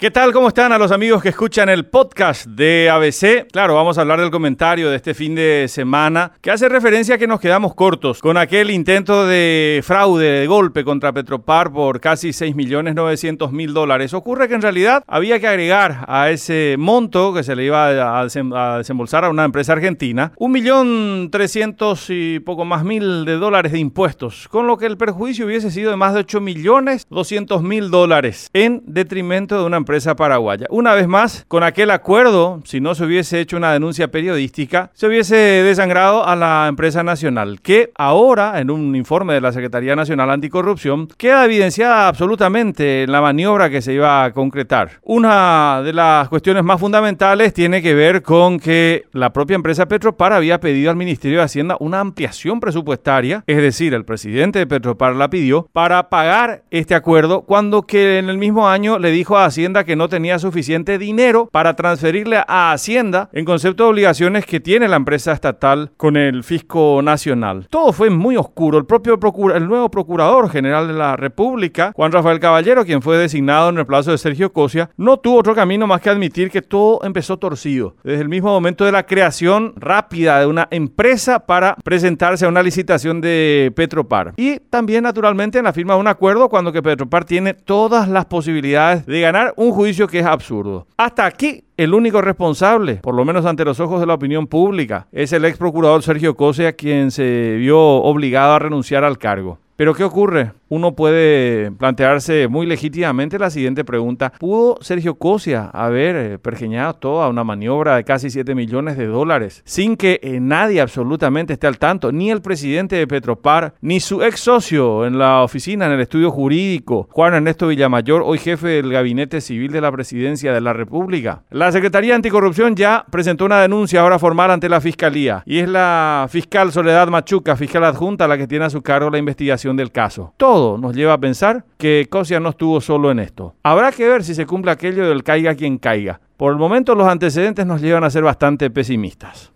¿Qué tal? ¿Cómo están a los amigos que escuchan el podcast de ABC? Claro, vamos a hablar del comentario de este fin de semana que hace referencia a que nos quedamos cortos con aquel intento de fraude, de golpe contra Petropar por casi 6.900.000 dólares. Ocurre que en realidad había que agregar a ese monto que se le iba a, desembolsar a una empresa argentina 1.300.000 y poco más mil de dólares de impuestos, con lo que el perjuicio hubiese sido de más de 8.200.000 dólares en detrimento de una empresa empresa paraguaya. Una vez más, con aquel acuerdo, si no se hubiese hecho una denuncia periodística, se hubiese desangrado a la empresa nacional, que ahora, en un informe de la Secretaría Nacional Anticorrupción, queda evidenciada absolutamente en la maniobra que se iba a concretar. Una de las cuestiones más fundamentales tiene que ver con que la propia empresa Petropar había pedido al Ministerio de Hacienda una ampliación presupuestaria, es decir, el presidente de Petropar la pidió para pagar este acuerdo cuando que en el mismo año le dijo a Hacienda que no tenía suficiente dinero para transferirle a Hacienda en concepto de obligaciones que tiene la empresa estatal con el fisco nacional. Todo fue muy oscuro. El propio el nuevo procurador general de la República, Juan Rafael Caballero, quien fue designado en el plazo de Sergio Cosia, no tuvo otro camino más que admitir que todo empezó torcido. Desde el mismo momento de la creación rápida de una empresa para presentarse a una licitación de Petropar. Y también, naturalmente, en la firma de un acuerdo cuando que Petropar tiene todas las posibilidades de ganar un juicio que es absurdo. Hasta aquí el único responsable, por lo menos ante los ojos de la opinión pública, es el ex procurador Sergio Cosea, quien se vio obligado a renunciar al cargo. Pero ¿qué ocurre? Uno puede plantearse muy legítimamente la siguiente pregunta. ¿Pudo Sergio Cosia haber eh, pergeñado toda una maniobra de casi 7 millones de dólares sin que eh, nadie absolutamente esté al tanto? Ni el presidente de Petropar, ni su ex socio en la oficina, en el estudio jurídico, Juan Ernesto Villamayor, hoy jefe del Gabinete Civil de la Presidencia de la República. La Secretaría Anticorrupción ya presentó una denuncia ahora formal ante la Fiscalía y es la fiscal Soledad Machuca, fiscal adjunta, la que tiene a su cargo la investigación del caso. Todo nos lleva a pensar que Cosia no estuvo solo en esto. Habrá que ver si se cumple aquello del caiga quien caiga. Por el momento los antecedentes nos llevan a ser bastante pesimistas.